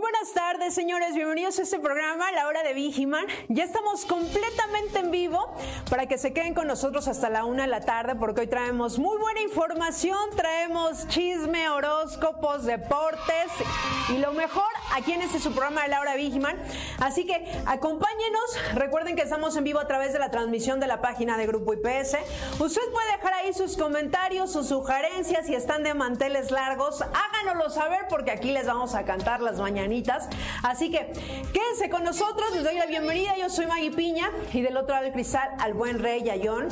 Muy buenas tardes, señores. Bienvenidos a este programa, La Hora de Vigiman. Ya estamos completamente en vivo para que se queden con nosotros hasta la una de la tarde, porque hoy traemos muy buena información, traemos chisme, horóscopos, deportes y lo mejor aquí en este su programa de La Hora Vigiman. Así que acompáñenos. Recuerden que estamos en vivo a través de la transmisión de la página de Grupo IPS. Usted puede dejar ahí sus comentarios, sus sugerencias, si están de manteles largos, háganoslo saber porque aquí les vamos a cantar las mañanas Así que quédense con nosotros, les doy la bienvenida. Yo soy Maggie Piña y del otro lado del cristal al buen rey Yayón.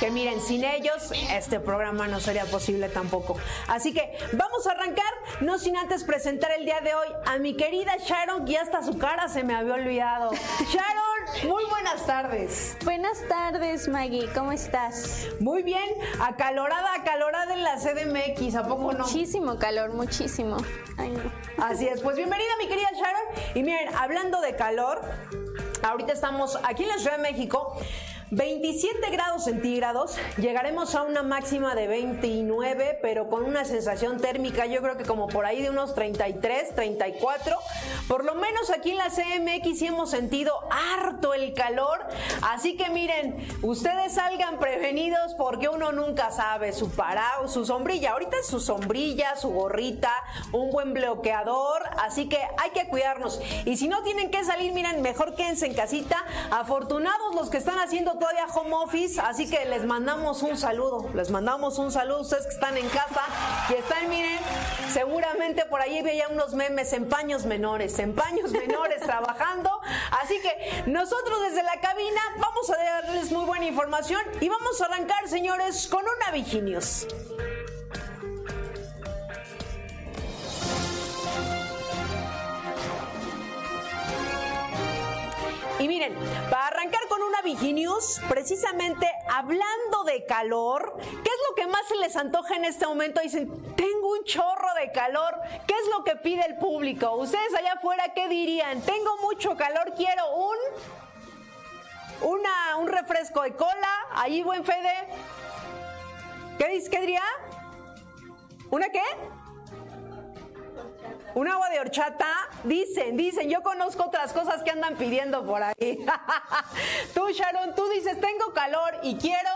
Que miren, sin ellos este programa no sería posible tampoco. Así que vamos a arrancar, no sin antes presentar el día de hoy a mi querida Sharon, que hasta su cara se me había olvidado. Sharon, muy buenas tardes. Buenas tardes, Maggie, ¿cómo estás? Muy bien, acalorada, acalorada en la CDMX, ¿a poco no? Muchísimo calor, muchísimo. Ay, no. Así es, pues bienvenida mi querida Sharon. Y miren, hablando de calor, ahorita estamos aquí en la Ciudad de México. 27 grados centígrados, llegaremos a una máxima de 29, pero con una sensación térmica yo creo que como por ahí de unos 33, 34. Por lo menos aquí en la CMX hemos sentido harto el calor, así que miren, ustedes salgan prevenidos porque uno nunca sabe su parado, su sombrilla, ahorita es su sombrilla, su gorrita, un buen bloqueador, así que hay que cuidarnos. Y si no tienen que salir, miren, mejor quédense en casita. Afortunados los que están haciendo todavía home office, así que les mandamos un saludo, les mandamos un saludo ustedes que están en casa y están, miren, seguramente por ahí veía unos memes en paños menores, en paños menores trabajando, así que nosotros desde la cabina vamos a darles muy buena información y vamos a arrancar, señores, con una Viginius. Y miren, para arrancar con una Viginews, precisamente hablando de calor, ¿qué es lo que más se les antoja en este momento? Dicen, tengo un chorro de calor, ¿qué es lo que pide el público? Ustedes allá afuera, ¿qué dirían? Tengo mucho calor, quiero un... Una, un refresco de cola, ahí buen Fede. ¿Qué, qué diría? ¿Una qué? Un agua de horchata, dicen, dicen, yo conozco otras cosas que andan pidiendo por ahí. tú, Sharon, tú dices, tengo calor y quiero...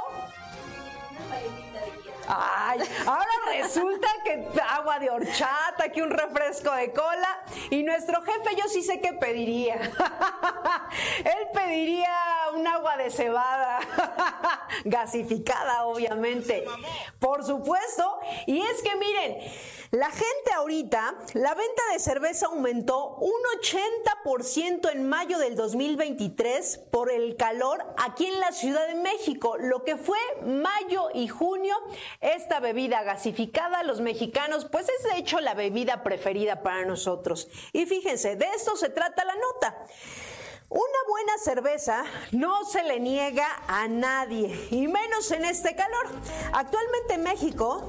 Ay, ahora resulta que agua de horchata, que un refresco de cola. Y nuestro jefe, yo sí sé qué pediría. Él pediría un agua de cebada, gasificada, obviamente. Por supuesto. Y es que miren, la gente ahorita, la venta de cerveza aumentó un 80% en mayo del 2023 por el calor aquí en la Ciudad de México. Lo que fue mayo y junio esta bebida gasificada, los mexicanos, pues es de hecho la bebida preferida para nosotros. Y fíjense, de esto se trata la nota. Una buena cerveza no se le niega a nadie, y menos en este calor. Actualmente en México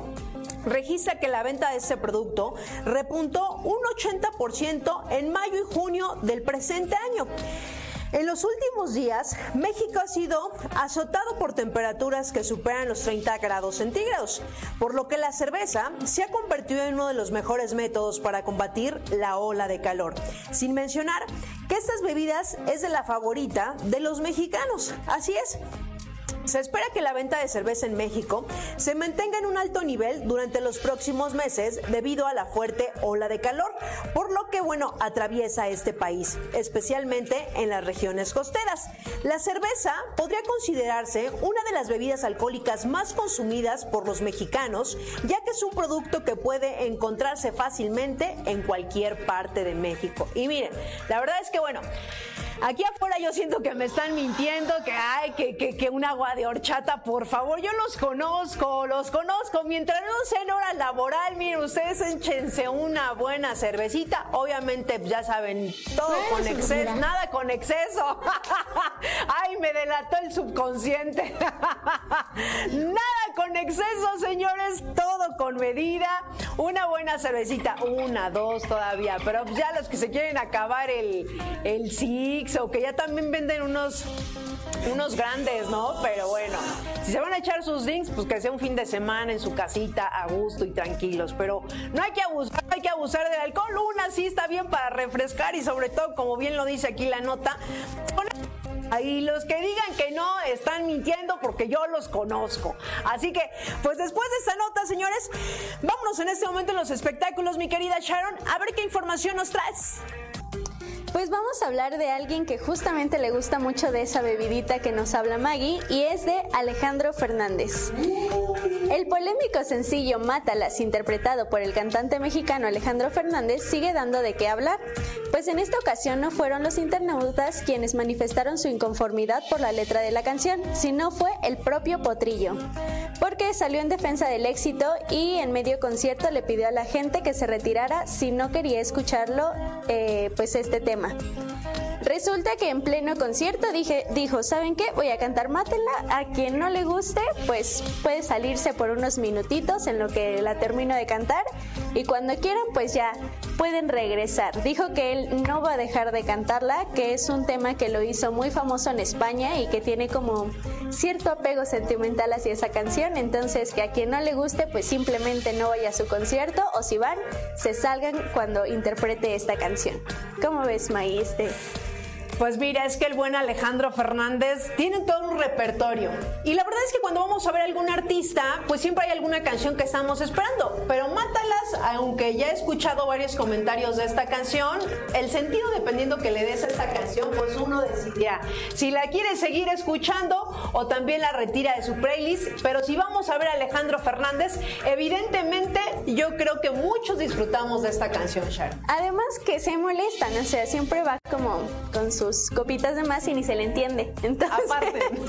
registra que la venta de este producto repuntó un 80% en mayo y junio del presente año. En los últimos días, México ha sido azotado por temperaturas que superan los 30 grados centígrados, por lo que la cerveza se ha convertido en uno de los mejores métodos para combatir la ola de calor. Sin mencionar que estas bebidas es de la favorita de los mexicanos. Así es, se espera que la venta de cerveza en México se mantenga en un alto nivel durante los próximos meses debido a la fuerte ola de calor, por lo que, bueno, atraviesa este país, especialmente en las regiones costeras. La cerveza podría considerarse una de las bebidas alcohólicas más consumidas por los mexicanos, ya que es un producto que puede encontrarse fácilmente en cualquier parte de México. Y miren, la verdad es que, bueno, Aquí afuera yo siento que me están mintiendo, que hay, que, que, que un agua de horchata, por favor. Yo los conozco, los conozco. Mientras no sea en hora laboral, miren, ustedes échense una buena cervecita. Obviamente, ya saben, todo con exceso, nada con exceso. Ay, me delató el subconsciente. nada con exceso, señores, todo con medida. Una buena cervecita, una, dos todavía. Pero ya los que se quieren acabar el, el Six o que ya también venden unos unos grandes, ¿no? Pero bueno, si se van a echar sus drinks, pues que sea un fin de semana en su casita, a gusto y tranquilos. Pero no hay que abusar, no hay que abusar del alcohol. Una sí está bien para refrescar y sobre todo, como bien lo dice aquí la nota, y los que digan que no están mintiendo porque yo los conozco. Así que, pues después de esta nota, señores, vámonos en este momento en los espectáculos, mi querida Sharon, a ver qué información nos traes. Pues vamos a hablar de alguien que justamente le gusta mucho de esa bebidita que nos habla Maggie y es de Alejandro Fernández. El polémico sencillo Mátalas, interpretado por el cantante mexicano Alejandro Fernández, sigue dando de qué hablar, pues en esta ocasión no fueron los internautas quienes manifestaron su inconformidad por la letra de la canción, sino fue el propio Potrillo, porque salió en defensa del éxito y en medio concierto le pidió a la gente que se retirara si no quería escucharlo, eh, pues este tema. ます。Resulta que en pleno concierto dije, dijo, ¿saben qué? Voy a cantar Mátela. A quien no le guste, pues puede salirse por unos minutitos en lo que la termino de cantar. Y cuando quieran, pues ya pueden regresar. Dijo que él no va a dejar de cantarla, que es un tema que lo hizo muy famoso en España y que tiene como cierto apego sentimental hacia esa canción. Entonces, que a quien no le guste, pues simplemente no vaya a su concierto o si van, se salgan cuando interprete esta canción. ¿Cómo ves, Maíste? Pues mira, es que el buen Alejandro Fernández tiene todo un repertorio. Y la verdad es que cuando vamos a ver a algún artista, pues siempre hay alguna canción que estamos esperando. Pero Mátalas, aunque ya he escuchado varios comentarios de esta canción, el sentido dependiendo que le des a esta canción, pues uno decidirá si la quiere seguir escuchando o también la retira de su playlist. Pero si vamos a ver a Alejandro Fernández, evidentemente yo creo que muchos disfrutamos de esta canción, Sharon. Además que se molestan, o sea, siempre va como con su copitas de más y ni se le entiende. Entonces... Aparte.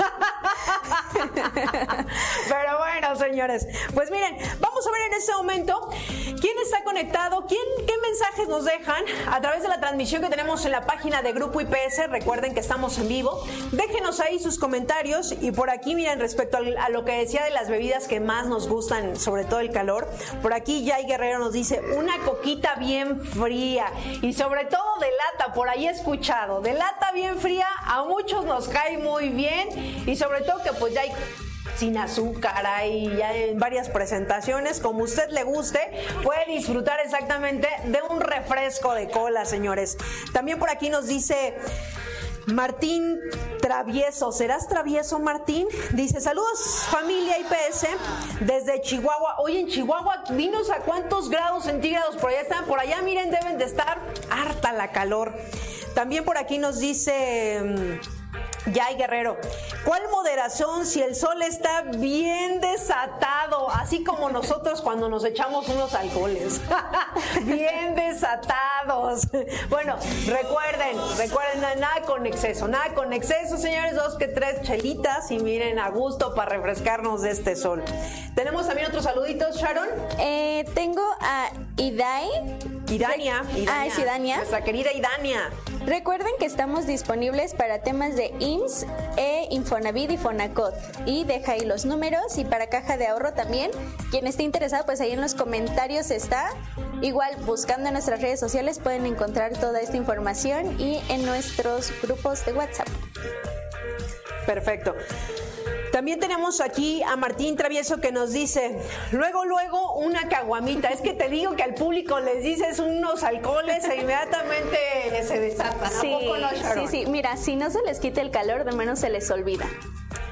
Pero bueno, señores, pues miren, vamos a ver en este momento quién está conectado, quién, qué mensajes nos dejan a través de la transmisión que tenemos en la página de Grupo IPS. Recuerden que estamos en vivo. Déjenos ahí sus comentarios y por aquí, miren, respecto a lo que decía de las bebidas que más nos gustan, sobre todo el calor, por aquí Jay Guerrero nos dice una coquita bien fría y sobre todo de lata, por ahí escuchado, de lata bien fría a muchos nos cae muy bien y sobre todo que pues ya hay sin azúcar, hay ya en varias presentaciones, como usted le guste, puede disfrutar exactamente de un refresco de cola, señores. También por aquí nos dice Martín Travieso, ¿serás travieso Martín? Dice, saludos familia IPS desde Chihuahua. Oye, en Chihuahua, dinos a cuántos grados centígrados por allá están. Por allá, miren, deben de estar harta la calor. También por aquí nos dice... Mm, Yay Guerrero, ¿cuál moderación si el sol está bien desatado? Así como nosotros cuando nos echamos unos alcoholes. bien desatados. Bueno, recuerden, recuerden, nada con exceso, nada con exceso, señores, dos que tres chelitas y miren a gusto para refrescarnos de este sol. Tenemos también otros saluditos, Sharon. Eh, tengo a Idai. Idania. Idania. Ah, es Idania. Nuestra querida Idania. Recuerden que estamos disponibles para temas de IMSS, e Infonavit y Fonacot. Y deja ahí los números y para caja de ahorro también. Quien esté interesado, pues ahí en los comentarios está. Igual buscando en nuestras redes sociales pueden encontrar toda esta información y en nuestros grupos de WhatsApp. Perfecto. También tenemos aquí a Martín Travieso que nos dice, luego, luego una caguamita. Es que te digo que al público les dices unos alcoholes e inmediatamente se desata. Sí, sí, sí. Mira, si no se les quita el calor, de menos se les olvida.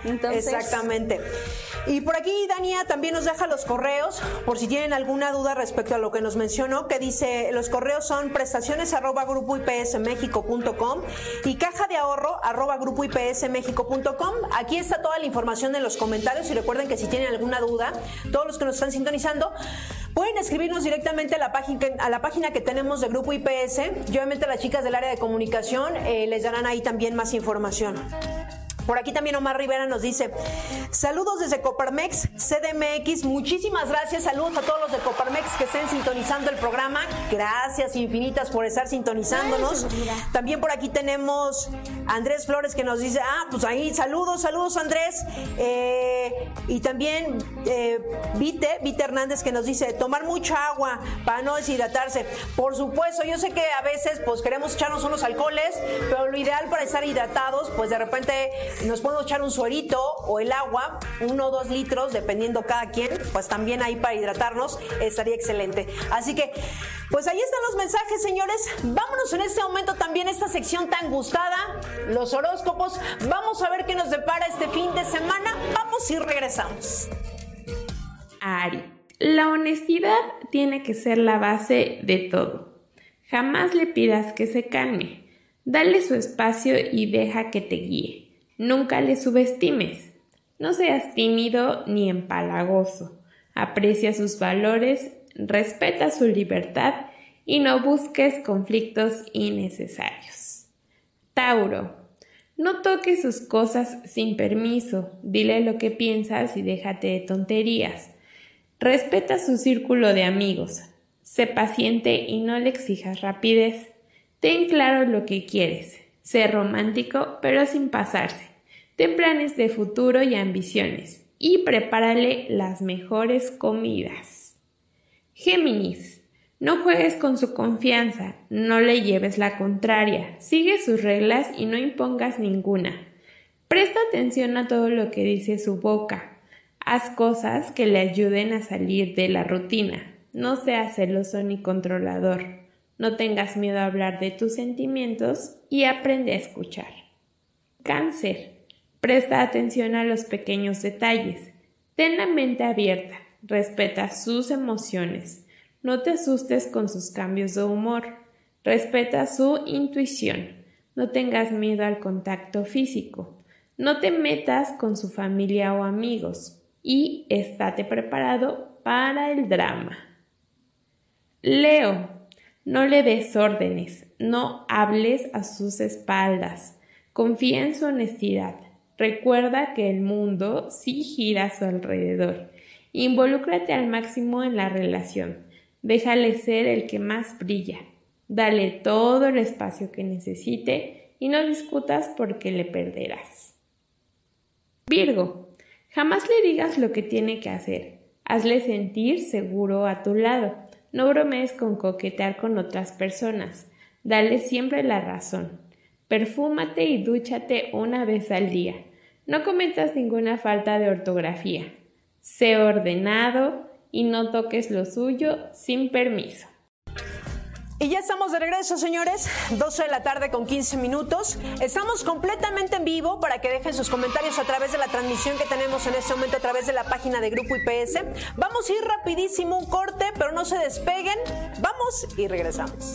Exactamente. Y por aquí Dania también nos deja los correos, por si tienen alguna duda respecto a lo que nos mencionó, que dice, los correos son prestaciones arroba grupo y caja de ahorro arroba grupo Aquí está toda la información en los comentarios y recuerden que si tienen alguna duda, todos los que nos están sintonizando, Pueden escribirnos directamente a la página, a la página que tenemos de Grupo IPS y obviamente las chicas del área de comunicación eh, les darán ahí también más información. Por aquí también Omar Rivera nos dice, saludos desde Coparmex, CDMX, muchísimas gracias, saludos a todos los de Coparmex que estén sintonizando el programa, gracias infinitas por estar sintonizándonos. También por aquí tenemos Andrés Flores que nos dice, ah, pues ahí, saludos, saludos Andrés. Eh, y también eh, Vite, Vite Hernández que nos dice, tomar mucha agua para no deshidratarse. Por supuesto, yo sé que a veces pues queremos echarnos unos alcoholes, pero lo ideal para estar hidratados, pues de repente nos podemos echar un suerito o el agua, uno o dos litros, dependiendo cada quien, pues también ahí para hidratarnos estaría excelente. Así que, pues ahí están los mensajes, señores. Vámonos en este momento también a esta sección tan gustada, los horóscopos. Vamos a ver qué nos depara este fin de semana. Vamos y regresamos. Ari, la honestidad tiene que ser la base de todo. Jamás le pidas que se calme. Dale su espacio y deja que te guíe. Nunca le subestimes. No seas tímido ni empalagoso. Aprecia sus valores, respeta su libertad y no busques conflictos innecesarios. Tauro. No toques sus cosas sin permiso. Dile lo que piensas y déjate de tonterías. Respeta su círculo de amigos. Sé paciente y no le exijas rapidez. Ten claro lo que quieres. Sé romántico, pero sin pasarse. Ten planes de futuro y ambiciones. Y prepárale las mejores comidas. Géminis. No juegues con su confianza, no le lleves la contraria, sigue sus reglas y no impongas ninguna. Presta atención a todo lo que dice su boca. Haz cosas que le ayuden a salir de la rutina. No seas celoso ni controlador. No tengas miedo a hablar de tus sentimientos y aprende a escuchar. Cáncer. Presta atención a los pequeños detalles. Ten la mente abierta. Respeta sus emociones. No te asustes con sus cambios de humor. Respeta su intuición. No tengas miedo al contacto físico. No te metas con su familia o amigos. Y estate preparado para el drama. Leo, no le des órdenes, no hables a sus espaldas, confía en su honestidad, recuerda que el mundo sí gira a su alrededor, involúcrate al máximo en la relación, déjale ser el que más brilla, dale todo el espacio que necesite y no discutas porque le perderás. Virgo, jamás le digas lo que tiene que hacer, hazle sentir seguro a tu lado, no bromees con coquetear con otras personas. Dale siempre la razón. Perfúmate y dúchate una vez al día. No cometas ninguna falta de ortografía. Sé ordenado y no toques lo suyo sin permiso. Y ya estamos de regreso, señores. 12 de la tarde con 15 minutos. Estamos completamente en vivo para que dejen sus comentarios a través de la transmisión que tenemos en este momento a través de la página de Grupo IPS. Vamos a ir rapidísimo un corte, pero no se despeguen. Vamos y regresamos.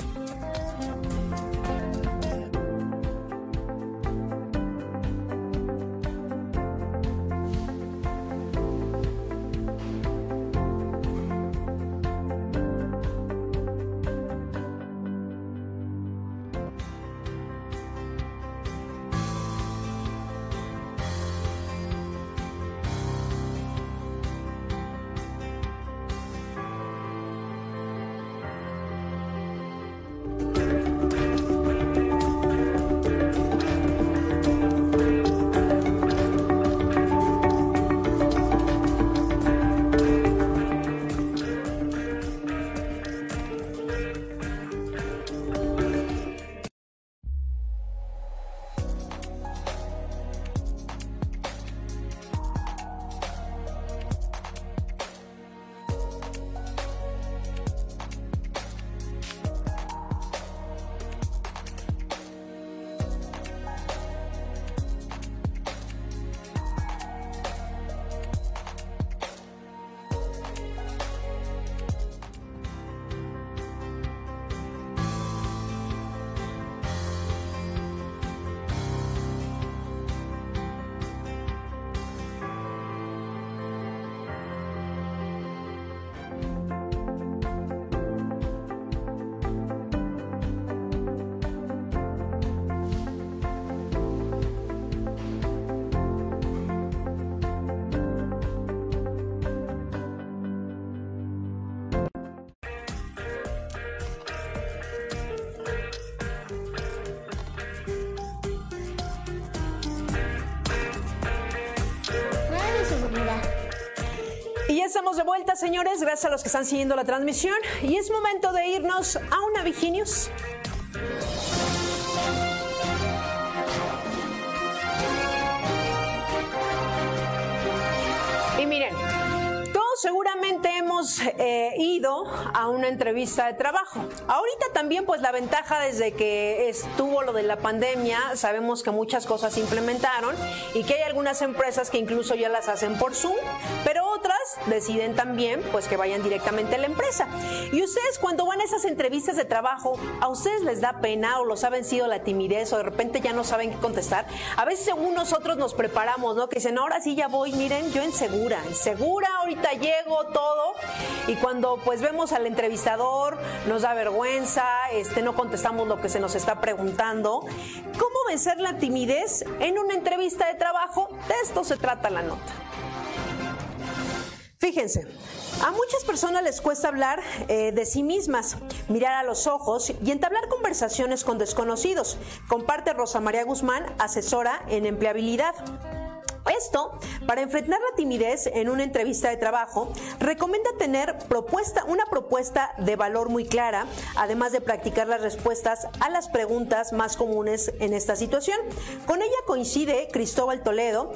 Estamos de vuelta, señores. Gracias a los que están siguiendo la transmisión. Y es momento de irnos a una Viginius. Y miren, seguramente hemos eh, ido a una entrevista de trabajo. Ahorita también, pues la ventaja desde que estuvo lo de la pandemia, sabemos que muchas cosas se implementaron y que hay algunas empresas que incluso ya las hacen por Zoom, pero deciden también, pues que vayan directamente a la empresa. Y ustedes cuando van a esas entrevistas de trabajo, ¿a ustedes les da pena o los ha vencido la timidez o de repente ya no saben qué contestar? A veces según nosotros nos preparamos, ¿no? Que dicen, ahora sí ya voy, miren, yo en segura, en segura, ahorita llego, todo. Y cuando pues vemos al entrevistador, nos da vergüenza, este, no contestamos lo que se nos está preguntando. ¿Cómo vencer la timidez en una entrevista de trabajo? De esto se trata la nota. Fíjense, a muchas personas les cuesta hablar eh, de sí mismas, mirar a los ojos y entablar conversaciones con desconocidos. Comparte Rosa María Guzmán, asesora en empleabilidad. Esto, para enfrentar la timidez en una entrevista de trabajo, recomienda tener propuesta, una propuesta de valor muy clara, además de practicar las respuestas a las preguntas más comunes en esta situación. Con ella coincide Cristóbal Toledo,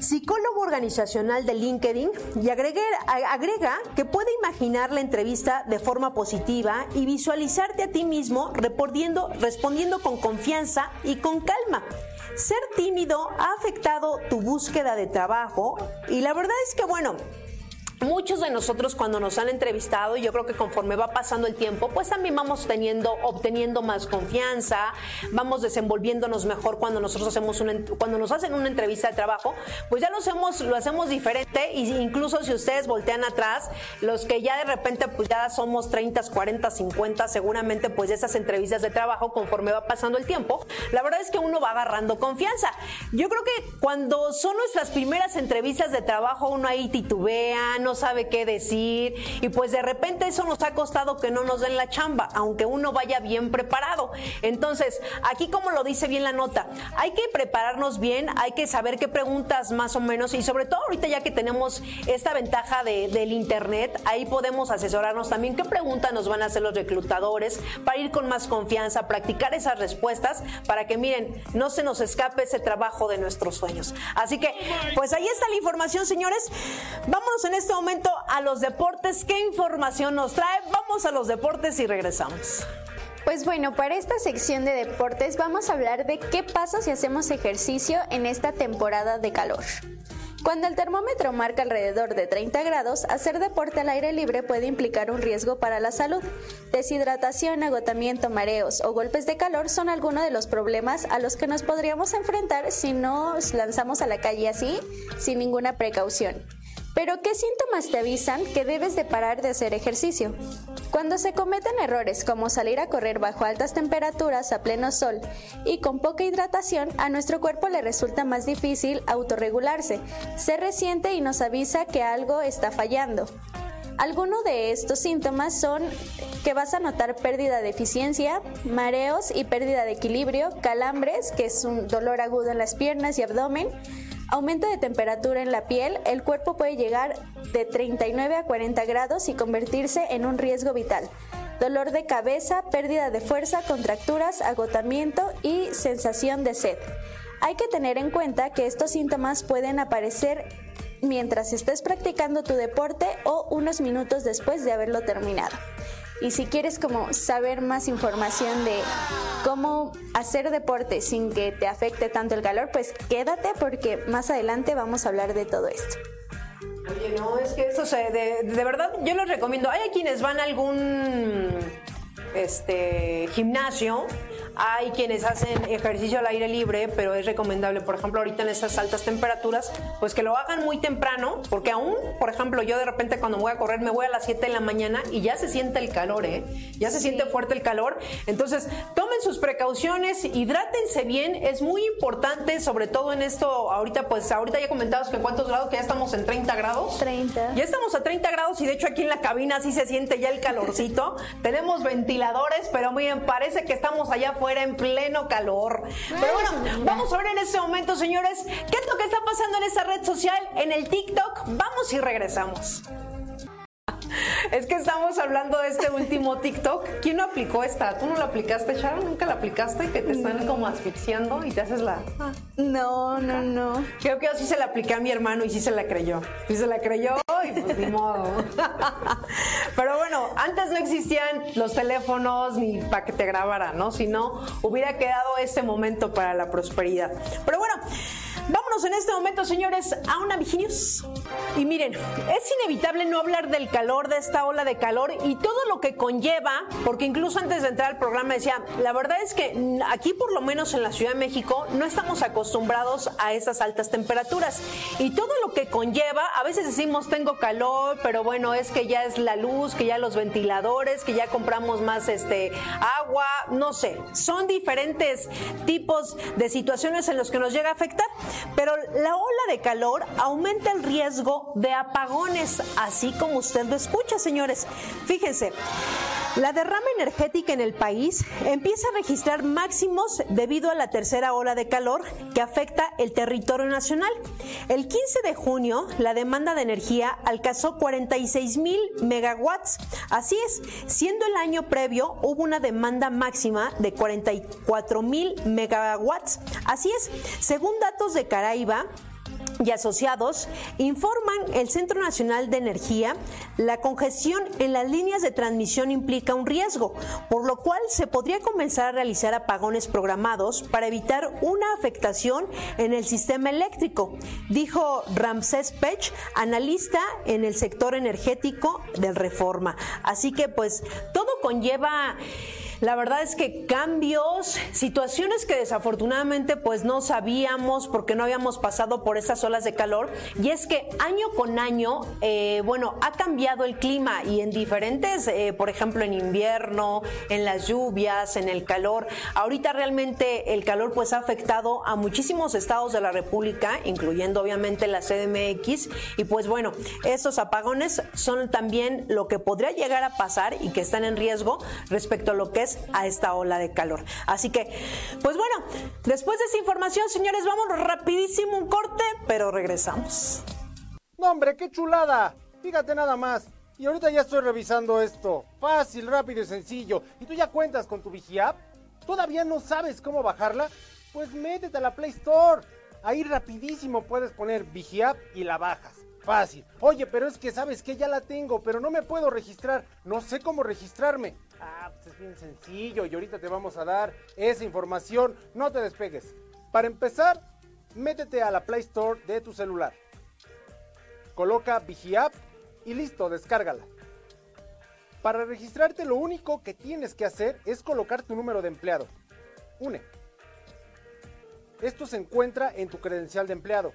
psicólogo organizacional de LinkedIn, y agrega, que puede imaginar la entrevista de forma positiva y visualizarte a ti mismo respondiendo con confianza y con calma. Ser tímido ha afectado tu búsqueda de trabajo y la verdad es que, bueno, Muchos de nosotros cuando nos han entrevistado, yo creo que conforme va pasando el tiempo, pues también vamos teniendo, obteniendo más confianza, vamos desenvolviéndonos mejor cuando nosotros hacemos una, cuando nos hacen una entrevista de trabajo, pues ya lo hacemos, lo hacemos diferente, y incluso si ustedes voltean atrás, los que ya de repente pues ya somos 30, 40, 50, seguramente pues esas entrevistas de trabajo, conforme va pasando el tiempo, la verdad es que uno va agarrando confianza. Yo creo que cuando son nuestras primeras entrevistas de trabajo, uno ahí titubea, no sabe qué decir y pues de repente eso nos ha costado que no nos den la chamba, aunque uno vaya bien preparado. Entonces, aquí como lo dice bien la nota, hay que prepararnos bien, hay que saber qué preguntas más o menos y sobre todo ahorita ya que tenemos esta ventaja de, del internet, ahí podemos asesorarnos también qué preguntas nos van a hacer los reclutadores para ir con más confianza, practicar esas respuestas para que miren, no se nos escape ese trabajo de nuestros sueños. Así que, pues ahí está la información, señores. Vámonos en este momento a los deportes. ¿Qué información nos trae? Vamos a los deportes y regresamos. Pues bueno, para esta sección de deportes vamos a hablar de qué pasa si hacemos ejercicio en esta temporada de calor. Cuando el termómetro marca alrededor de 30 grados, hacer deporte al aire libre puede implicar un riesgo para la salud. Deshidratación, agotamiento, mareos o golpes de calor son algunos de los problemas a los que nos podríamos enfrentar si nos lanzamos a la calle así, sin ninguna precaución. Pero ¿qué síntomas te avisan que debes de parar de hacer ejercicio? Cuando se cometen errores como salir a correr bajo altas temperaturas a pleno sol y con poca hidratación, a nuestro cuerpo le resulta más difícil autorregularse, se resiente y nos avisa que algo está fallando. Algunos de estos síntomas son que vas a notar pérdida de eficiencia, mareos y pérdida de equilibrio, calambres, que es un dolor agudo en las piernas y abdomen, Aumento de temperatura en la piel, el cuerpo puede llegar de 39 a 40 grados y convertirse en un riesgo vital. Dolor de cabeza, pérdida de fuerza, contracturas, agotamiento y sensación de sed. Hay que tener en cuenta que estos síntomas pueden aparecer mientras estés practicando tu deporte o unos minutos después de haberlo terminado. Y si quieres como saber más información de cómo hacer deporte sin que te afecte tanto el calor, pues quédate porque más adelante vamos a hablar de todo esto. Oye, no, es que eso se, de, verdad yo los recomiendo. Hay quienes van a algún este gimnasio hay quienes hacen ejercicio al aire libre, pero es recomendable, por ejemplo, ahorita en estas altas temperaturas, pues que lo hagan muy temprano, porque aún, por ejemplo, yo de repente cuando voy a correr me voy a las 7 de la mañana y ya se siente el calor, ¿eh? Ya se siente fuerte el calor. Entonces, tomen sus precauciones, hidrátense bien, es muy importante, sobre todo en esto, ahorita pues, ahorita ya comentamos que cuántos grados, que ya estamos en 30 grados. 30. Ya estamos a 30 grados y de hecho aquí en la cabina sí se siente ya el calorcito. Tenemos ventiladores, pero miren, parece que estamos allá afuera era en pleno calor. Pero bueno, vamos a ver en este momento, señores, qué es lo que está pasando en esa red social, en el TikTok. Vamos y regresamos. Es que estamos hablando de este último TikTok. ¿Quién no aplicó esta? ¿Tú no la aplicaste, Sharon? ¿Nunca la aplicaste? Que te están como asfixiando y te haces la... No, no, no. Creo que yo sí se la apliqué a mi hermano y sí se la creyó. Sí se la creyó y pues ni modo. Pero bueno, antes no existían los teléfonos ni para que te grabara, ¿no? Si no, hubiera quedado este momento para la prosperidad. Pero bueno, vámonos en este momento, señores, a una Viginius. Y miren, es inevitable no hablar del calor, de esta ola de calor y todo lo que conlleva, porque incluso antes de entrar al programa decía, la verdad es que aquí por lo menos en la Ciudad de México no estamos acostumbrados a esas altas temperaturas. Y todo lo que conlleva, a veces decimos tengo calor, pero bueno, es que ya es la luz, que ya los ventiladores, que ya compramos más este agua, no sé, son diferentes tipos de situaciones en los que nos llega a afectar, pero la ola de calor aumenta el riesgo de apagones, así como usted lo escucha, señores. Fíjense, la derrama energética en el país empieza a registrar máximos debido a la tercera ola de calor que afecta el territorio nacional. El 15 de junio, la demanda de energía alcanzó 46 mil megawatts. Así es, siendo el año previo hubo una demanda máxima de 44 mil megawatts. Así es, según datos de Caraiba, y asociados informan el Centro Nacional de Energía, la congestión en las líneas de transmisión implica un riesgo, por lo cual se podría comenzar a realizar apagones programados para evitar una afectación en el sistema eléctrico, dijo Ramsés Pech, analista en el sector energético del Reforma. Así que pues todo conlleva la verdad es que cambios, situaciones que desafortunadamente pues no sabíamos porque no habíamos pasado por esas olas de calor y es que año con año, eh, bueno, ha cambiado el clima y en diferentes, eh, por ejemplo en invierno, en las lluvias, en el calor. Ahorita realmente el calor pues ha afectado a muchísimos estados de la República, incluyendo obviamente la CDMX y pues bueno, estos apagones son también lo que podría llegar a pasar y que están en riesgo respecto a lo que es a esta ola de calor. Así que, pues bueno, después de esa información, señores, vamos rapidísimo un corte, pero regresamos. No, hombre, qué chulada. Fíjate nada más. Y ahorita ya estoy revisando esto. Fácil, rápido y sencillo. ¿Y tú ya cuentas con tu VigiApp? ¿Todavía no sabes cómo bajarla? Pues métete a la Play Store. Ahí rapidísimo puedes poner VigiApp y la bajas. Fácil. Oye, pero es que sabes que ya la tengo, pero no me puedo registrar. No sé cómo registrarme. Ah, pues es bien sencillo y ahorita te vamos a dar esa información. No te despegues. Para empezar, métete a la Play Store de tu celular. Coloca VigiApp y listo, descárgala. Para registrarte lo único que tienes que hacer es colocar tu número de empleado. UNE. Esto se encuentra en tu credencial de empleado.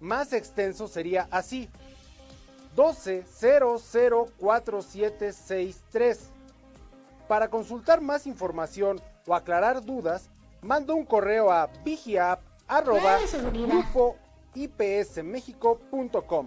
más extenso sería así. 12004763. Para consultar más información o aclarar dudas, manda un correo a vigiap.grupoipsmexico.com.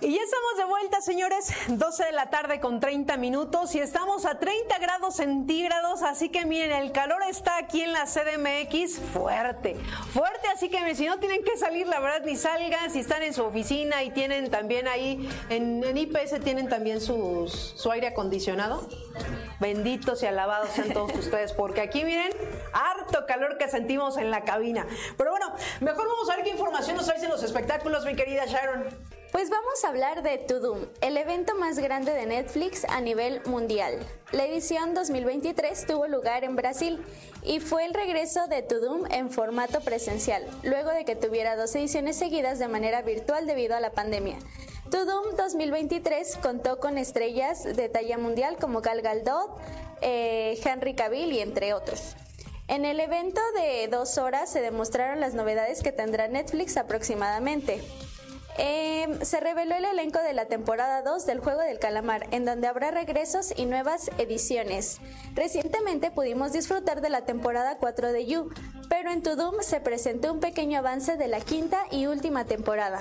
Y ya estamos de vuelta, señores. 12 de la tarde con 30 minutos y estamos a 30 grados centígrados. Así que miren, el calor está aquí en la CDMX fuerte, fuerte. Así que si no tienen que salir, la verdad, ni salgan. Si están en su oficina y tienen también ahí, en, IPS tienen también sus, su aire acondicionado. Benditos y alabados sean todos ustedes, porque aquí miren, harto calor que sentimos en la cabina. Pero bueno, mejor vamos a ver qué información nos traen los espectáculos, mi querida Sharon. Pues vamos a hablar de Tudum, el evento más grande de Netflix a nivel mundial. La edición 2023 tuvo lugar en Brasil y fue el regreso de Tudum en formato presencial, luego de que tuviera dos ediciones seguidas de manera virtual debido a la pandemia. Tudum 2023 contó con estrellas de talla mundial como Gal Gadot, eh, Henry Cavill y entre otros. En el evento de dos horas se demostraron las novedades que tendrá Netflix aproximadamente. Em, se reveló el elenco de la temporada 2 del Juego del Calamar, en donde habrá regresos y nuevas ediciones. Recientemente pudimos disfrutar de la temporada 4 de You, pero en Tudum se presentó un pequeño avance de la quinta y última temporada.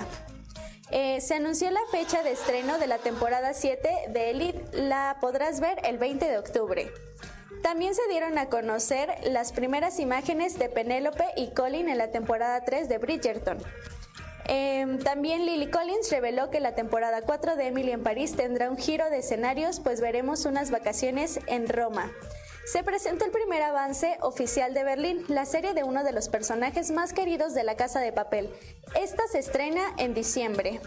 Eh, se anunció la fecha de estreno de la temporada 7 de Elite, la podrás ver el 20 de octubre. También se dieron a conocer las primeras imágenes de Penélope y Colin en la temporada 3 de Bridgerton. Em, también Lily Collins reveló que la temporada 4 de Emily en París tendrá un giro de escenarios, pues veremos unas vacaciones en Roma. Se presentó el primer avance oficial de Berlín, la serie de uno de los personajes más queridos de la Casa de Papel. Esta se estrena en diciembre.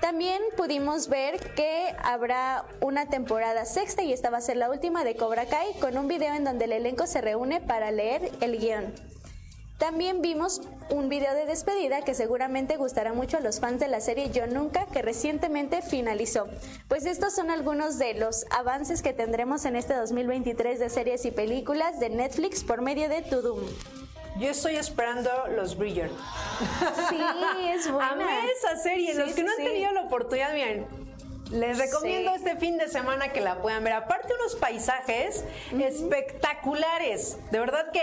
También pudimos ver que habrá una temporada sexta y esta va a ser la última de Cobra Kai con un video en donde el elenco se reúne para leer el guion. También vimos un video de despedida que seguramente gustará mucho a los fans de la serie Yo Nunca, que recientemente finalizó. Pues estos son algunos de los avances que tendremos en este 2023 de series y películas de Netflix por medio de Tudum. Yo estoy esperando los Bridger. Sí, es buena. Amé esa serie. los que no han tenido la oportunidad, miren, les recomiendo este fin de semana que la puedan ver. Aparte unos paisajes espectaculares. De verdad que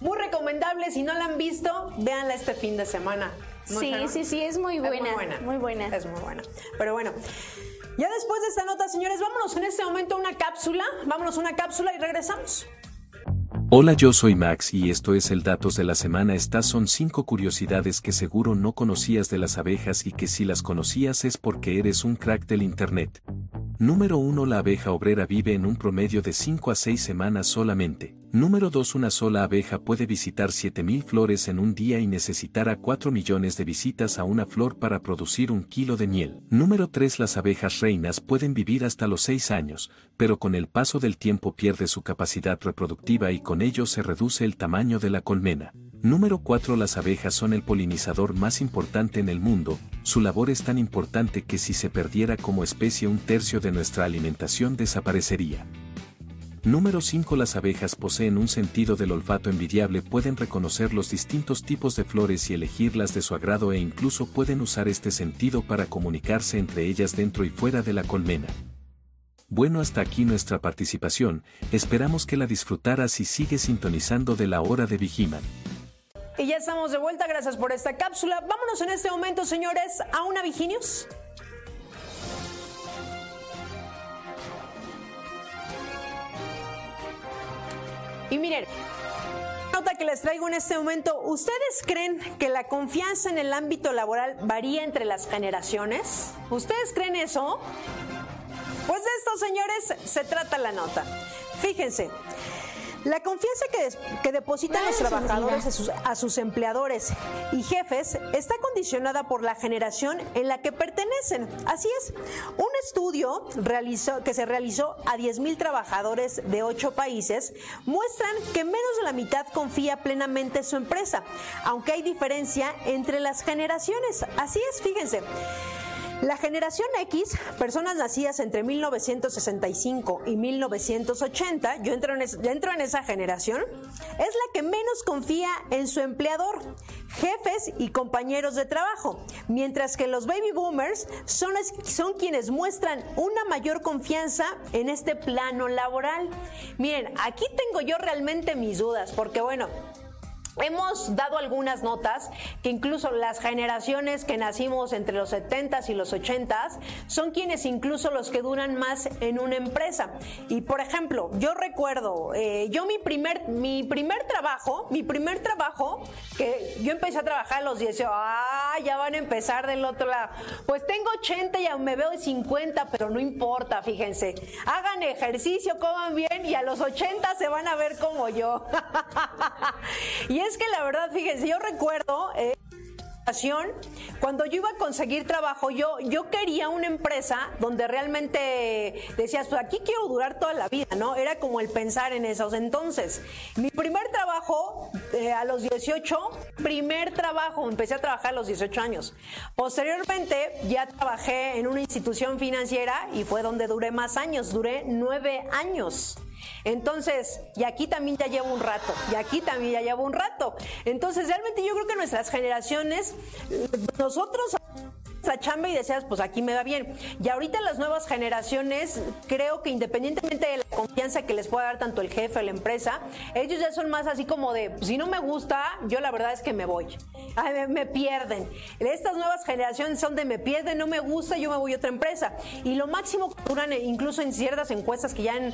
muy recomendable. Si no la han visto, véanla este fin de semana. Sí, sí, sí, es muy buena. Es muy buena. Muy buena. Es muy buena. Pero bueno. Ya después de esta nota, señores, vámonos en este momento a una cápsula. Vámonos a una cápsula y regresamos. Hola, yo soy Max y esto es el Datos de la Semana. Estas son cinco curiosidades que seguro no conocías de las abejas y que si las conocías es porque eres un crack del Internet. Número 1. La abeja obrera vive en un promedio de 5 a 6 semanas solamente. Número 2. Una sola abeja puede visitar 7.000 flores en un día y necesitará 4 millones de visitas a una flor para producir un kilo de miel. Número 3. Las abejas reinas pueden vivir hasta los 6 años, pero con el paso del tiempo pierde su capacidad reproductiva y con ello se reduce el tamaño de la colmena. Número 4. Las abejas son el polinizador más importante en el mundo, su labor es tan importante que si se perdiera como especie un tercio de nuestra alimentación desaparecería. Número 5. Las abejas poseen un sentido del olfato envidiable, pueden reconocer los distintos tipos de flores y elegirlas de su agrado e incluso pueden usar este sentido para comunicarse entre ellas dentro y fuera de la colmena. Bueno, hasta aquí nuestra participación, esperamos que la disfrutaras y sigue sintonizando de la hora de Vigiman. Y ya estamos de vuelta, gracias por esta cápsula. Vámonos en este momento, señores, a una Viginius. Y miren, nota que les traigo en este momento, ¿ustedes creen que la confianza en el ámbito laboral varía entre las generaciones? ¿Ustedes creen eso? Pues de esto, señores, se trata la nota. Fíjense, La confianza que, depositan los trabajadores a sus, empleadores y jefes está condicionada por la generación en la que pertenecen. Así es, un estudio que se realizó a 10.000 trabajadores de ocho países muestran que menos de la mitad confía plenamente en su empresa, aunque hay diferencia entre las generaciones. Así es, fíjense. La generación X, personas nacidas entre 1965 y 1980, yo entro en, esa generación, es la que menos confía en su empleador, jefes y compañeros de trabajo, mientras que los baby boomers son quienes muestran una mayor confianza en este plano laboral. Miren, aquí tengo yo realmente mis dudas, porque bueno, Hemos dado algunas notas que incluso las generaciones que nacimos entre los 70s y los 80s son quienes incluso los que duran más en una empresa. Y por ejemplo, yo recuerdo, eh, yo mi primer, mi primer trabajo, mi primer trabajo, que yo empecé a trabajar a los 10, ah, ya van a empezar del otro lado. Pues tengo 80 y aún me veo de 50, pero no importa, fíjense. Hagan ejercicio, coman bien y a los 80 se van a ver como yo. y es que la verdad, fíjense, yo recuerdo... Eh, cuando yo iba a conseguir trabajo, yo, yo quería una empresa donde realmente decías, pues aquí quiero durar toda la vida, ¿no? Era como el pensar en esos. Entonces, mi primer trabajo eh, a los 18, primer trabajo, empecé a trabajar a los 18 años. Posteriormente, ya trabajé en una institución financiera y fue donde duré más años, duré nueve años. Entonces, y aquí también ya llevo un rato, y aquí también ya llevo un rato. Entonces, realmente yo creo que nuestras generaciones, nosotros la chamba y decías, pues aquí me va bien. Y ahorita las nuevas generaciones, creo que independientemente de la confianza que les pueda dar tanto el jefe o la empresa, ellos ya son más así como de, pues, si no me gusta, yo la verdad es que me voy. me, me, pierden. Estas nuevas generaciones son de me pierden, no me gusta, yo me voy a otra empresa. Y lo máximo que duran, incluso en ciertas encuestas que ya han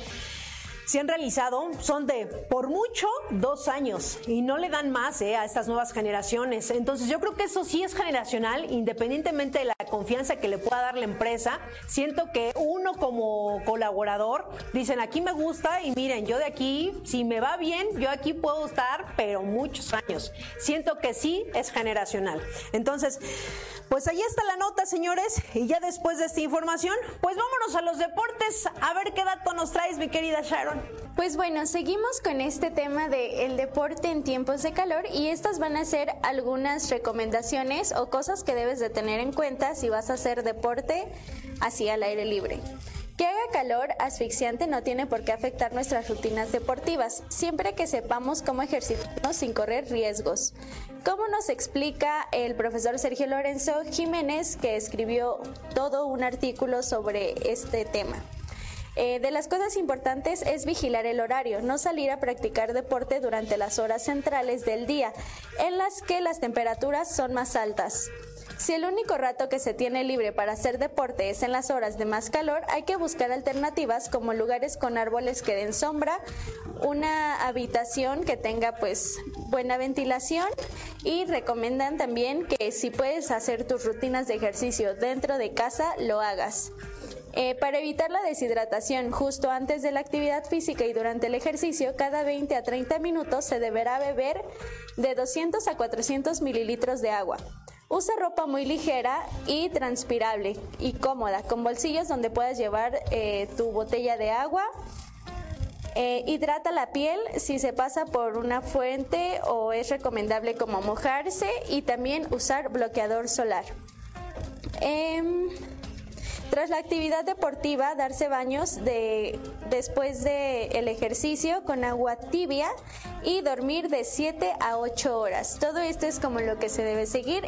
se han realizado son de por mucho dos años y no le dan más eh, a estas nuevas generaciones. Entonces yo creo que eso sí es generacional, independientemente de la confianza que le pueda dar la empresa. Siento que uno como colaborador dicen aquí me gusta y miren, yo de aquí, si me va bien, yo aquí puedo estar, pero muchos años. Siento que sí es generacional. Entonces, pues ahí está la nota, señores. Y ya después de esta información, pues vámonos a los deportes a ver qué dato nos traes, mi querida Sharon. Pues bueno, seguimos con este tema de el deporte en tiempos de calor y estas van a ser algunas recomendaciones o cosas que debes de tener en cuenta si vas a hacer deporte así al aire libre. Que haga calor asfixiante no tiene por qué afectar nuestras rutinas deportivas, siempre que sepamos cómo ejercitarnos sin correr riesgos. Como nos explica el profesor Sergio Lorenzo Jiménez, que escribió todo un artículo sobre este tema. Eh, de las cosas importantes es vigilar el horario, no salir a practicar deporte durante las horas centrales del día, en las que las temperaturas son más altas. Si el único rato que se tiene libre para hacer deporte es en las horas de más calor, hay que buscar alternativas como lugares con árboles que den sombra, una habitación que tenga pues buena ventilación y recomiendan también que si puedes hacer tus rutinas de ejercicio dentro de casa, lo hagas. Eh, para evitar la deshidratación justo antes de la actividad física y durante el ejercicio, cada 20 a 30 minutos se deberá beber de 200 a 400 mililitros de agua. Usa ropa muy ligera y transpirable y cómoda, con bolsillos donde puedas llevar eh, tu botella de agua. Eh, hidrata la piel si se pasa por una fuente o es recomendable como mojarse y también usar bloqueador solar. Em, tras la actividad deportiva, darse baños de, después del ejercicio con agua tibia y dormir de 7 a 8 horas. Todo esto es como lo que se debe seguir.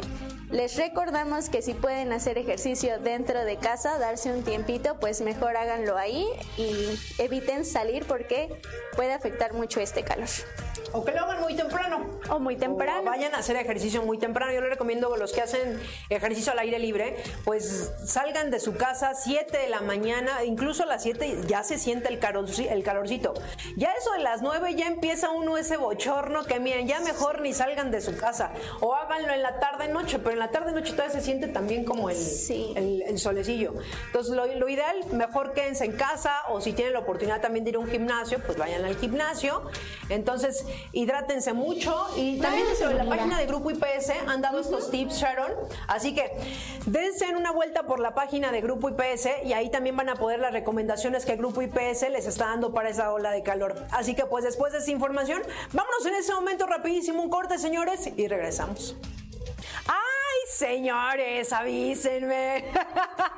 Les recordamos que si pueden hacer ejercicio dentro de casa, darse un tiempito, pues mejor háganlo ahí y eviten salir porque puede afectar mucho este calor. O que lo hagan muy temprano. O muy temprano. vayan a hacer ejercicio muy temprano. Yo les recomiendo a los que hacen ejercicio al aire libre, pues salgan de su casa casa, 7 de la mañana, incluso a las 7 ya se siente el, el calorcito. Ya eso de las 9 ya empieza uno ese bochorno que miren, ya mejor ni salgan de su casa o háganlo en la tarde noche, pero en la tarde noche todavía se siente también como el, el, solecillo. Entonces lo, lo, ideal, mejor quédense en casa o si tienen la oportunidad también de ir a un gimnasio, pues vayan al gimnasio. Entonces hidrátense mucho y también en la página de Grupo IPS han dado estos tips, Sharon. Así que dense una vuelta por la página de Grupo IPS y ahí también van a poder las recomendaciones que el Grupo IPS les está dando para esa ola de calor. Así que pues después de esa información, vámonos en ese momento rapidísimo un corte, señores, y regresamos. ¡Ay, señores, avísenme!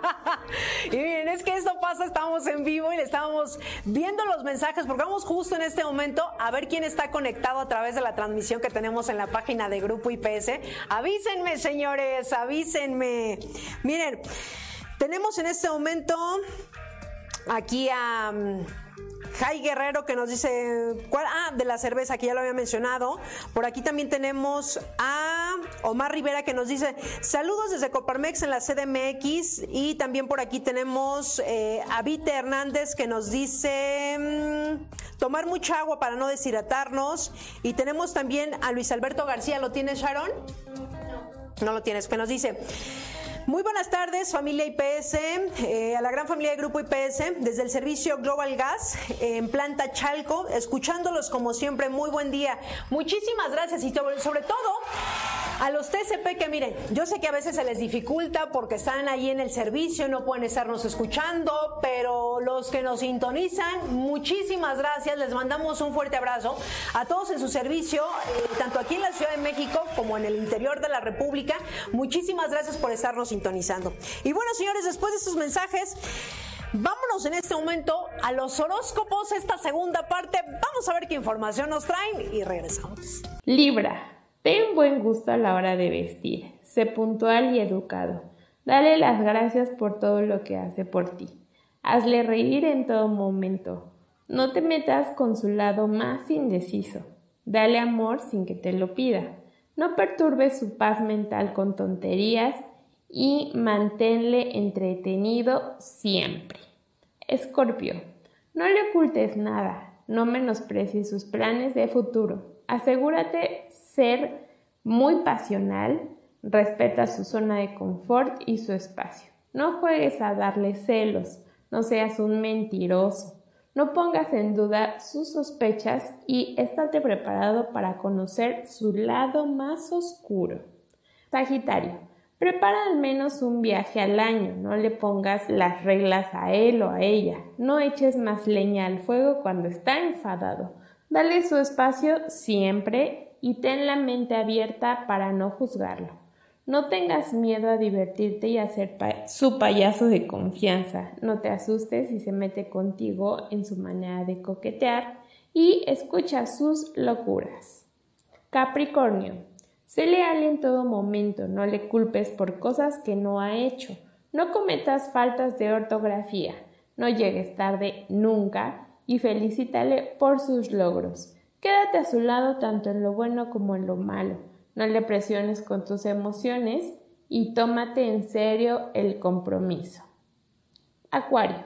y miren, es que esto pasa, estamos en vivo y le estamos viendo los mensajes porque vamos justo en este momento a ver quién está conectado a través de la transmisión que tenemos en la página de Grupo IPS. Avísenme, señores, avísenme. Miren, tenemos en este momento aquí a... Jai Guerrero que nos dice, ¿cuál? Ah, de la cerveza, que ya lo había mencionado. Por aquí también tenemos a Omar Rivera que nos dice, saludos desde Coparmex en la CDMX. Y también por aquí tenemos eh, a Vite Hernández que nos dice, mm, tomar mucha agua para no deshidratarnos. Y tenemos también a Luis Alberto García, ¿lo tienes Sharon? No. No lo tienes, que nos dice... Muy buenas tardes, familia IPS, eh, a la gran familia de Grupo IPS, desde el servicio Global Gas en planta Chalco, escuchándolos como siempre. Muy buen día. Muchísimas gracias y sobre todo a los TCP que miren, yo sé que a veces se les dificulta porque están ahí en el servicio, no pueden estarnos escuchando, pero los que nos sintonizan, muchísimas gracias, les mandamos un fuerte abrazo a todos en su servicio, eh, tanto aquí en la Ciudad de México como en el interior de la República. Muchísimas gracias por estarnos sintonizando. Y bueno, señores, después de sus mensajes, vámonos en este momento a los horóscopos, esta segunda parte. Vamos a ver qué información nos traen y regresamos. Libra, ten buen gusto a la hora de vestir. Sé puntual y educado. Dale las gracias por todo lo que hace por ti. Hazle reír en todo momento. No te metas con su lado más indeciso. Dale amor sin que te lo pida. No perturbes su paz mental con tonterías y manténle entretenido siempre. Escorpio, no le ocultes nada, no menosprecies sus planes de futuro. Asegúrate ser muy pasional, respeta su zona de confort y su espacio. No juegues a darle celos, no seas un mentiroso. No pongas en duda sus sospechas y estate preparado para conocer su lado más oscuro. Sagitario, Prepara al menos un viaje al año, no le pongas las reglas a él o a ella, no eches más leña al fuego cuando está enfadado. Dale su espacio siempre y ten la mente abierta para no juzgarlo. No tengas miedo a divertirte y a ser su payaso de confianza. No te asustes si se mete contigo en su manera de coquetear y escucha sus locuras. Capricornio. Sé leal en todo momento, no le culpes por cosas que no ha hecho. No cometas faltas de ortografía, no llegues tarde nunca y felicítale por sus logros. Quédate a su lado tanto en lo bueno como en lo malo. No le presiones con tus emociones y tómate en serio el compromiso. Acuario.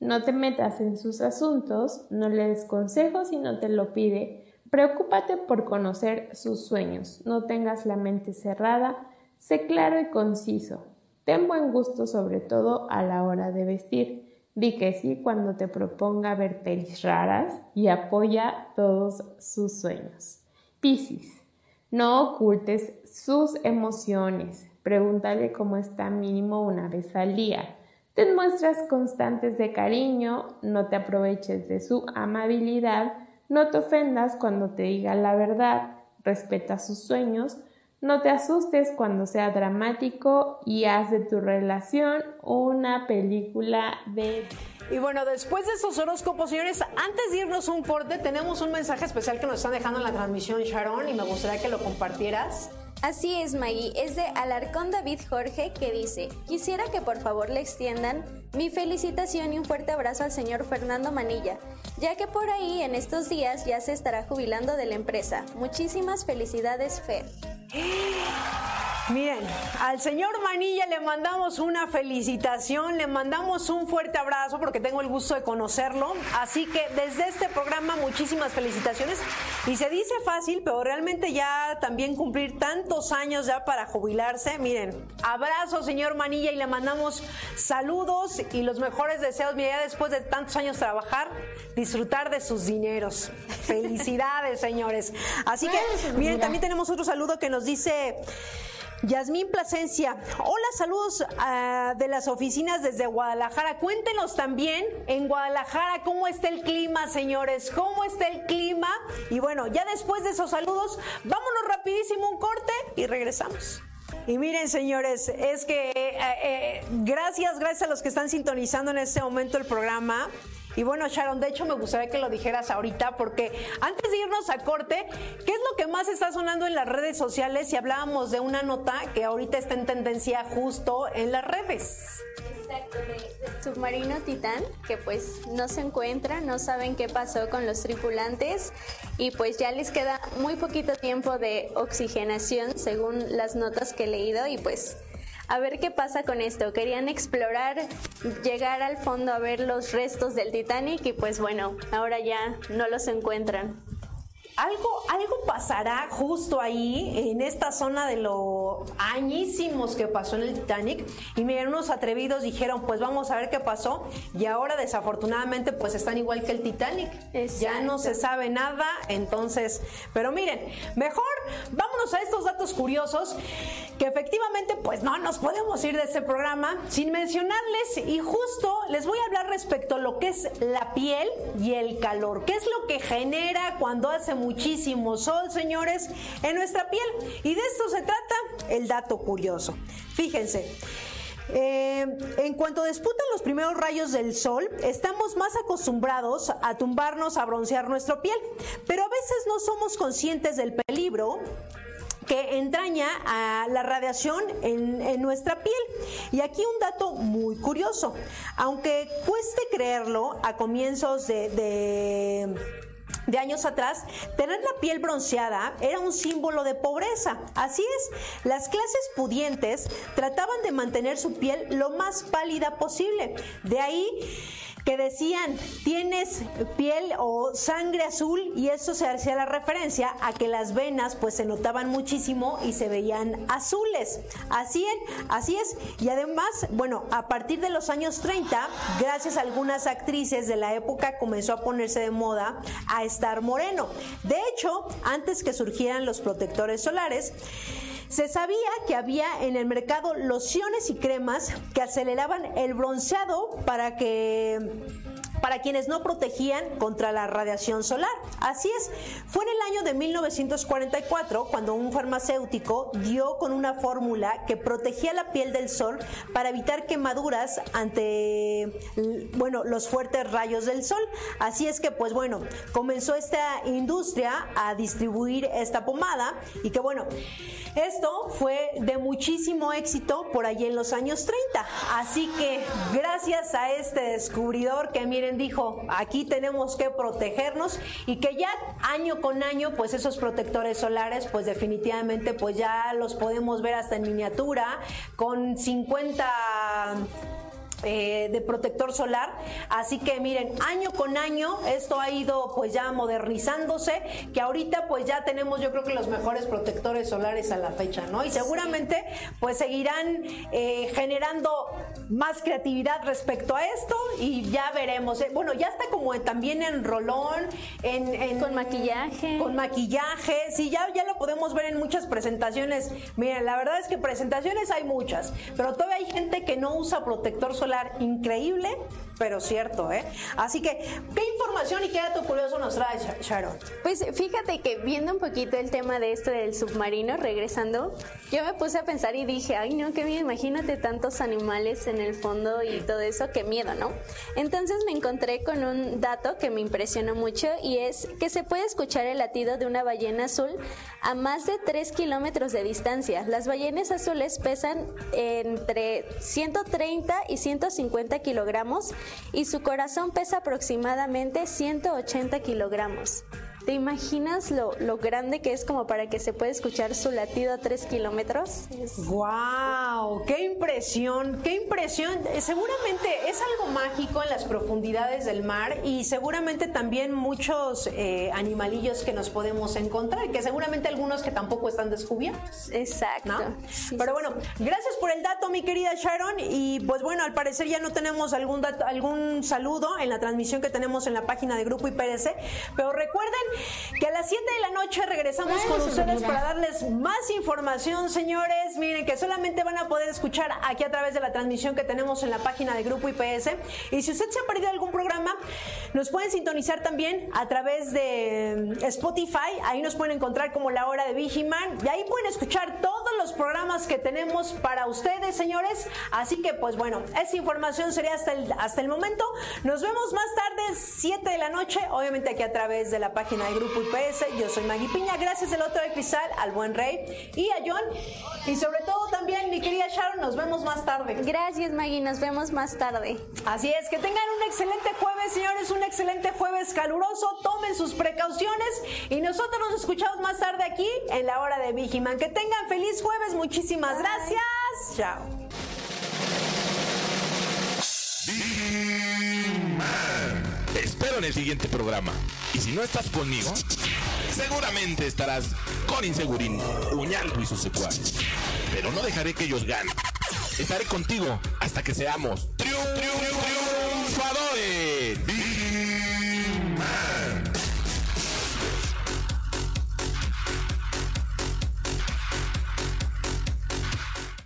No te metas en sus asuntos, no le des consejos si no te lo pide, Preocúpate por conocer sus sueños, no tengas la mente cerrada, sé claro y conciso. Ten buen gusto sobre todo a la hora de vestir. Di que sí cuando te proponga ver pelis raras y apoya todos sus sueños. Piscis, no ocultes sus emociones. Pregúntale cómo está mínimo una vez al día. Ten muestras constantes de cariño, no te aproveches de su amabilidad no te ofendas cuando te diga la verdad, respeta sus sueños, no te asustes cuando sea dramático y haz de tu relación una película de... Y bueno, después de estos horóscopos, señores, antes de irnos un corte, tenemos un mensaje especial que nos están dejando en la transmisión, Sharon, y me gustaría que lo compartieras. Así es, Maggie. Es de Alarcón David Jorge que dice, quisiera que por favor le extiendan mi felicitación y un fuerte abrazo al señor Fernando Manilla, ya que por ahí en estos días ya se estará jubilando de la empresa. Muchísimas felicidades, Fer. Miren, al señor Manilla le mandamos una felicitación, le mandamos un fuerte abrazo porque tengo el gusto de conocerlo. Así que desde este programa muchísimas felicitaciones. Y se dice fácil, pero realmente ya también cumplir tantos años ya para jubilarse. Miren, abrazo señor Manilla y le mandamos saludos y los mejores deseos. Mira, después de tantos años trabajar, disfrutar de sus dineros. Felicidades, señores. Así que, miren, también tenemos otro saludo que nos dice... Yasmín Plasencia, hola, saludos ah, de las oficinas desde Guadalajara. Cuéntenos también en Guadalajara cómo está el clima, señores, cómo está el clima. Y bueno, ya después de esos saludos, vámonos rapidísimo un corte y regresamos. Y miren, señores, es que eh, eh, gracias, gracias a los que están sintonizando en este momento el programa. Y bueno, Sharon, de hecho me gustaría que lo dijeras ahorita porque antes de irnos a corte, ¿qué es lo que más está sonando en las redes sociales si hablábamos de una nota que ahorita está en tendencia justo en las redes? Exacto, submarino Titán, que pues no se encuentra, no saben qué pasó con los tripulantes y pues ya les queda muy poquito tiempo de oxigenación según las notas que he leído y pues a ver qué pasa con esto. Querían explorar, llegar al fondo a ver los restos del Titanic y pues bueno, ahora ya no los encuentran algo, algo pasará justo ahí, en esta zona de lo añísimos que pasó en el Titanic. Y miren, unos atrevidos dijeron, pues vamos a ver qué pasó. Y ahora desafortunadamente pues están igual que el Titanic. Ya no se sabe nada. Entonces, pero miren, mejor vámonos a estos datos curiosos que efectivamente pues no nos podemos ir de este programa sin mencionarles y justo les voy a hablar respecto a lo que es la piel y el calor. ¿Qué es lo que genera cuando hace muchísimo sol, señores, en nuestra piel. Y de esto se trata el dato curioso. Fíjense. Eh, en cuanto disputan los primeros rayos del sol, estamos más acostumbrados a tumbarnos a broncear nuestra piel, pero a veces no somos conscientes del peligro que entraña a la radiación en, nuestra piel. Y aquí un dato muy curioso, aunque cueste creerlo a comienzos de de años atrás, tener la piel bronceada era un símbolo de pobreza. Así es, las clases pudientes trataban de mantener su piel lo más pálida posible. De ahí que decían, tienes piel o sangre azul y eso se hacía la referencia a que las venas pues se notaban muchísimo y se veían azules. Así, así es. Y además, bueno, a partir de los años 30, gracias a algunas actrices de la época comenzó a ponerse de moda a estar moreno. De hecho, antes que surgieran los protectores solares, se sabía que había en el mercado lociones y cremas que aceleraban el bronceado para que para quienes no protegían contra la radiación solar. Así es, fue en el año de 1944 cuando un farmacéutico dio con una fórmula que protegía la piel del sol para evitar quemaduras ante bueno, los fuertes rayos del sol. Así es que pues bueno, comenzó esta industria a distribuir esta pomada y que bueno, esto fue de muchísimo éxito por allí en los años 30. Así que gracias a este descubridor que miren dijo, aquí tenemos que protegernos y que ya año con año pues esos protectores solares pues definitivamente pues ya los podemos ver hasta en miniatura con 50 eh, de protector solar. Así que miren, año con año esto ha ido pues ya modernizándose, que ahorita pues ya tenemos yo creo que los mejores protectores solares a la fecha, ¿no? Y seguramente pues seguirán eh, generando más creatividad respecto a esto y ya veremos. Eh, bueno, ya está como también en rolón, en, con maquillaje. Con maquillaje, sí, ya, ya lo podemos ver en muchas presentaciones. Miren, la verdad es que presentaciones hay muchas, pero todavía hay gente que no usa protector solar increíble, pero cierto, ¿eh? Así que, ¿qué información y qué dato curioso nos trae Sharon? Pues fíjate que viendo un poquito el tema de esto del submarino, regresando, yo me puse a pensar y dije, ay no, qué bien, imagínate tantos animales en el fondo y todo eso, qué miedo, ¿no? Entonces me encontré con un dato que me impresionó mucho y es que se puede escuchar el latido de una ballena azul a más de 3 kilómetros de distancia. Las ballenas azules pesan entre 130 y 150 kilogramos y su corazón pesa aproximadamente 180 kilogramos. ¿Te imaginas lo, lo grande que es como para que se pueda escuchar su latido a tres kilómetros? ¡Wow! ¡Qué impresión! ¡Qué impresión! Eh, Seguramente es algo mágico en las profundidades del mar y seguramente también muchos eh, animalillos que nos podemos encontrar, que seguramente algunos que tampoco están descubiertos. Exacto. ¿no? Sí, Pero bueno, gracias por el dato, mi querida Sharon. Y pues bueno, al parecer ya no tenemos algún, dato- algún saludo en la transmisión que tenemos en la página de Grupo IPS. Pero recuerden que a las 7 de la noche regresamos con ustedes para darles más información, señores. Miren que solamente van a poder escuchar aquí a través de la transmisión que tenemos en la página de Grupo IPS. Y si usted se ha perdido algún programa, nos pueden sintonizar también a través de mm, Spotify. Ahí nos pueden encontrar como la hora de Vigiman. Y ahí pueden escuchar todos los programas que tenemos para ustedes, señores. Así que, pues bueno, esa información sería hasta el, hasta el momento. Nos vemos más tarde, 7 de la noche, obviamente aquí a través de la página de Grupo IPS. Yo soy Maggie Piña. Gracias del otro de cristal al buen Rey y a John. Y sobre todo también, mi querida Sharon, nos vemos más tarde. Gracias, Maggie. Nos vemos más tarde. Así es, que tengan un excelente jueves, señores, un excelente jueves caluroso, tomen sus precauciones y nosotros nos escuchamos más tarde aquí en la hora de Vigiman. Que tengan feliz jueves, muchísimas gracias. Chao. espero en el siguiente programa. Y si no estás conmigo, seguramente estarás con Insegurín, Uñaldo y sus secuaces. Pero no dejaré que ellos ganen. Estaré contigo hasta que seamos triunfadores.